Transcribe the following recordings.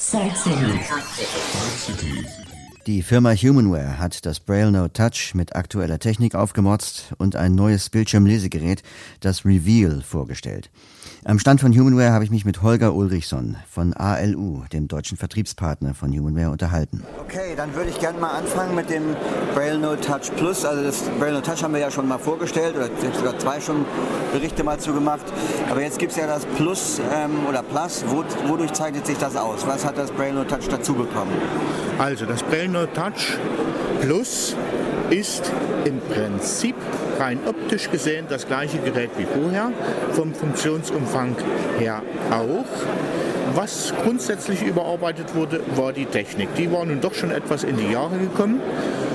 Sex City. Sex City. Die Firma Humanware hat das Braille Note Touch mit aktueller Technik aufgemotzt und ein neues Bildschirmlesegerät, das Reveal, vorgestellt. Am Stand von Humanware habe ich mich mit Holger Ulrichson von ALU, dem deutschen Vertriebspartner von Humanware, unterhalten. Okay, dann würde ich gerne mal anfangen mit dem Braille Note Touch Plus. Also das Braille Note Touch haben wir ja schon mal vorgestellt oder sogar zwei schon Berichte mal zu gemacht. Aber jetzt gibt es ja das Plus ähm, oder Plus. Wo, wodurch zeichnet sich das aus? Was hat das Braille Note Touch dazu bekommen? Also das Note Touch Plus ist im Prinzip rein optisch gesehen das gleiche Gerät wie vorher, vom Funktionsumfang her auch. Was grundsätzlich überarbeitet wurde, war die Technik. Die war nun doch schon etwas in die Jahre gekommen,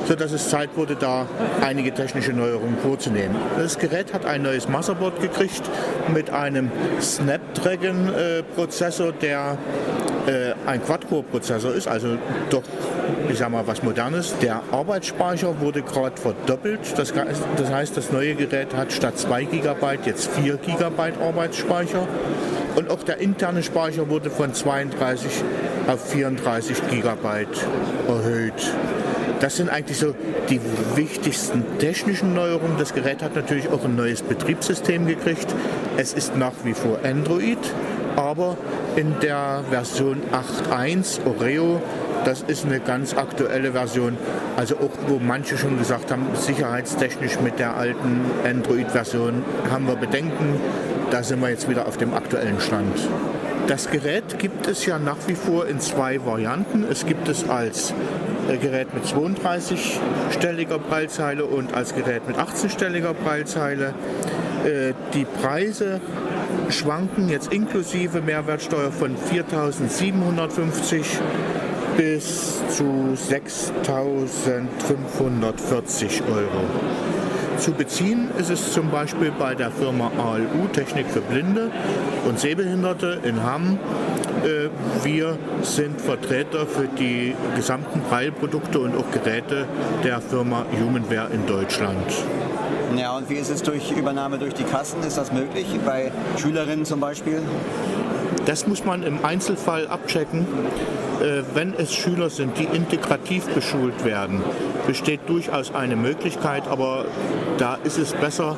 sodass es Zeit wurde, da einige technische Neuerungen vorzunehmen. Das Gerät hat ein neues Motherboard gekriegt mit einem Snapdragon-Prozessor, der äh, ein Quad-Core-Prozessor ist, also doch, ich sag mal, was Modernes. Der Arbeitsspeicher wurde gerade verdoppelt. Das, das heißt, das neue Gerät hat statt 2 GB jetzt 4 GB Arbeitsspeicher. Und auch der interne Speicher wurde von 32 auf 34 GB erhöht. Das sind eigentlich so die wichtigsten technischen Neuerungen. Das Gerät hat natürlich auch ein neues Betriebssystem gekriegt. Es ist nach wie vor Android, aber in der Version 8.1 Oreo. Das ist eine ganz aktuelle Version, also auch wo manche schon gesagt haben, sicherheitstechnisch mit der alten Android-Version haben wir Bedenken. Da sind wir jetzt wieder auf dem aktuellen Stand. Das Gerät gibt es ja nach wie vor in zwei Varianten. Es gibt es als äh, Gerät mit 32-stelliger Preilzeile und als Gerät mit 18-stelliger Preilzeile. Äh, die Preise schwanken jetzt inklusive Mehrwertsteuer von 4.750 bis zu 6.540 Euro. Zu beziehen ist es zum Beispiel bei der Firma ALU Technik für Blinde und Sehbehinderte in Hamm. Äh, wir sind Vertreter für die gesamten Preilprodukte und auch Geräte der Firma Humanware in Deutschland. Ja, und wie ist es durch Übernahme durch die Kassen? Ist das möglich bei Schülerinnen zum Beispiel? Das muss man im Einzelfall abchecken. Äh, wenn es Schüler sind, die integrativ beschult werden, besteht durchaus eine Möglichkeit, aber da ist es besser,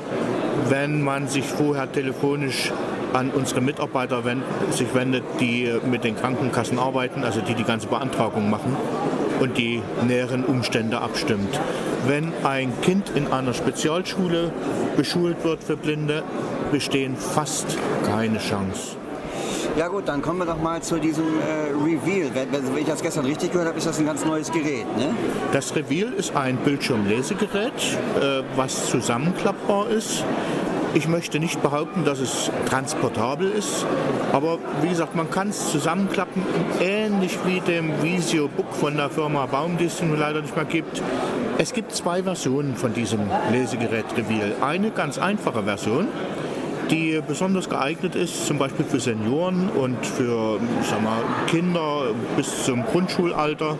wenn man sich vorher telefonisch an unsere Mitarbeiter sich wendet, die mit den Krankenkassen arbeiten, also die die ganze Beantragung machen und die näheren Umstände abstimmt. Wenn ein Kind in einer Spezialschule beschult wird für Blinde, bestehen fast keine Chance. Ja gut, dann kommen wir doch mal zu diesem äh, Reveal. Wenn, wenn, ich das gestern richtig gehört habe, ist das ein ganz neues Gerät. Ne? Das Reveal ist ein Bildschirmlesegerät, äh, was zusammenklappbar ist. Ich möchte nicht behaupten, dass es transportabel ist, aber wie gesagt, man kann es zusammenklappen, ähnlich wie dem Visio Book von der Firma Baum, die es nun leider nicht mehr gibt. Es gibt zwei Versionen von diesem Lesegerät Reveal. Eine ganz einfache Version, die besonders geeignet ist, zum Beispiel für Senioren und für sag mal, Kinder bis zum Grundschulalter,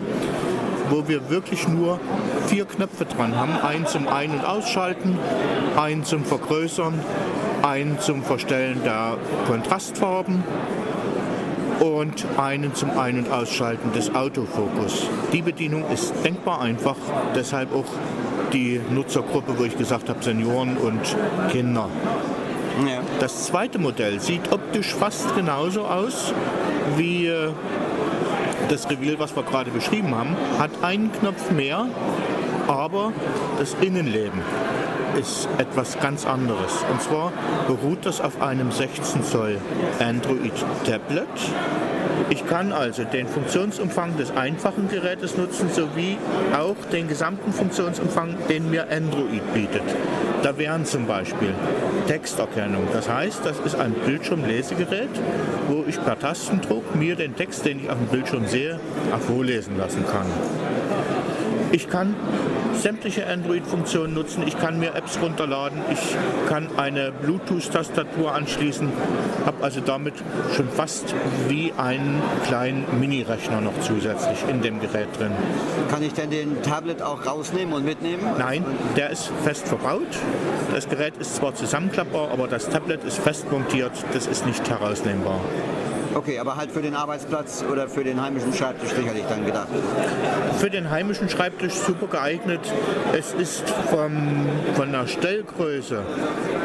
wo wir wirklich nur vier Knöpfe dran haben. Einen zum Ein- und Ausschalten, einen zum Vergrößern, einen zum Verstellen der Kontrastfarben und einen zum Ein- und Ausschalten des Autofokus. Die Bedienung ist denkbar einfach, deshalb auch die Nutzergruppe, wo ich gesagt habe, Senioren und Kinder. Ja. Das zweite Modell sieht optisch fast genauso aus wie äh, das Reveal, was wir gerade beschrieben haben, hat einen Knopf mehr, aber das Innenleben ist etwas ganz anderes. Und zwar beruht das auf einem 16 Zoll Android Tablet. Ich kann also den Funktionsumfang des einfachen Gerätes nutzen, sowie auch den gesamten Funktionsumfang, den mir Android bietet. Da wären zum Beispiel Texterkennung. Das heißt, das ist ein Bildschirmlesegerät, wo ich per Tastendruck mir den Text, den ich auf dem Bildschirm sehe, auch vorlesen lassen kann. Ich kann sämtliche Android-Funktionen nutzen. Ich kann mir Apps runterladen. Ich kann eine Bluetooth-Tastatur anschließen. Habe also damit schon fast wie einen kleinen Mini-Rechner noch zusätzlich in dem Gerät drin. Kann ich denn den Tablet auch rausnehmen und mitnehmen? Nein, der ist fest verbaut. Das Gerät ist zwar zusammenklappbar, aber das Tablet ist fest montiert. Das ist nicht herausnehmbar. Okay, aber halt für den Arbeitsplatz oder für den heimischen Schreibtisch sicherlich dann gedacht. Für den heimischen Schreibtisch super geeignet. Es ist vom, von der Stellgröße,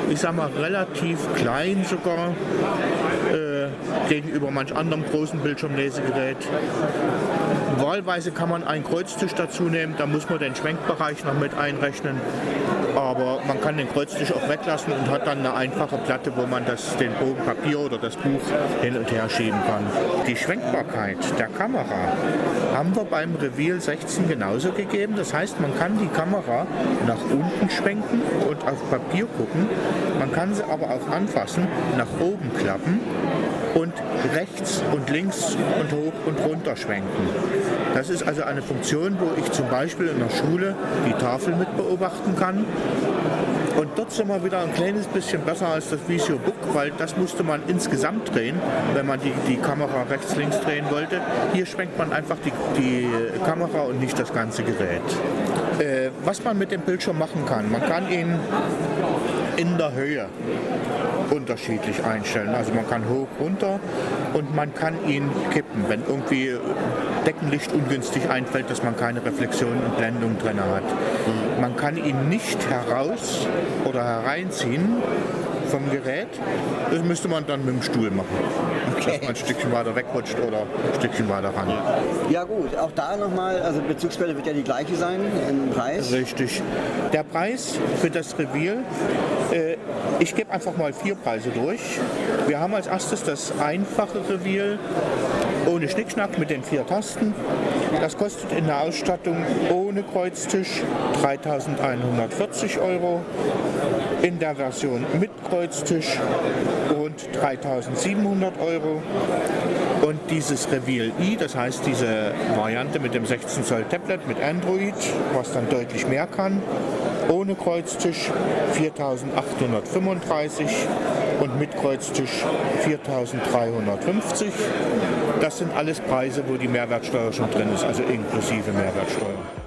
ich sag mal, relativ klein sogar äh, gegenüber manch anderem großen Bildschirmlesegerät. Wahlweise kann man einen Kreuztisch dazu nehmen, da muss man den Schwenkbereich noch mit einrechnen. Aber man kann den Kreuztisch auch weglassen und hat dann eine einfache Platte, wo man das, den Bogen Papier oder das Buch hin und her schieben kann. Die Schwenkbarkeit der Kamera haben wir beim Reveal 16 genauso gegeben. Das heißt, man kann die Kamera nach unten schwenken und auf Papier gucken. Man kann sie aber auch anfassen, nach oben klappen und rechts und links und hoch und runter schwenken. Das ist also eine Funktion, wo ich zum Beispiel in der Schule die Tafel mit beobachten kann. Und dort sind wir wieder ein kleines bisschen besser als das Visio Book, weil das musste man insgesamt drehen, wenn man die, die Kamera rechts-links drehen wollte. Hier schwenkt man einfach die, die Kamera und nicht das ganze Gerät. Äh, was man mit dem Bildschirm machen kann, man kann ihn in der Höhe unterschiedlich einstellen. Also man kann hoch, runter und man kann ihn kippen, wenn irgendwie Deckenlicht ungünstig einfällt, dass man keine Reflexion und Blendung drin hat. Man kann ihn nicht heraus oder hereinziehen vom Gerät. Das müsste man dann mit dem Stuhl machen. Okay. Dass man ein Stückchen weiter wegrutscht oder ein Stückchen weiter ran. Ja gut, auch da nochmal, also Bezugsquelle wird ja die gleiche sein im Preis. Richtig. Der Preis für das Reveal, äh, ich gebe einfach mal vier Preise durch. Wir haben als erstes das einfache Reveal ohne Schnickschnack mit den vier Tasten. Das kostet in der Ausstattung ohne Kreuztisch 3.140 Euro, in der Version mit Kreuztisch rund 3.700 Euro. Und dieses Reveal i, das heißt diese Variante mit dem 16 Zoll Tablet mit Android, was dann deutlich mehr kann, ohne Kreuztisch 4.835 und mit Kreuztisch 4.350. Das sind alles Preise, wo die Mehrwertsteuer schon drin ist, also inklusive Mehrwertsteuer.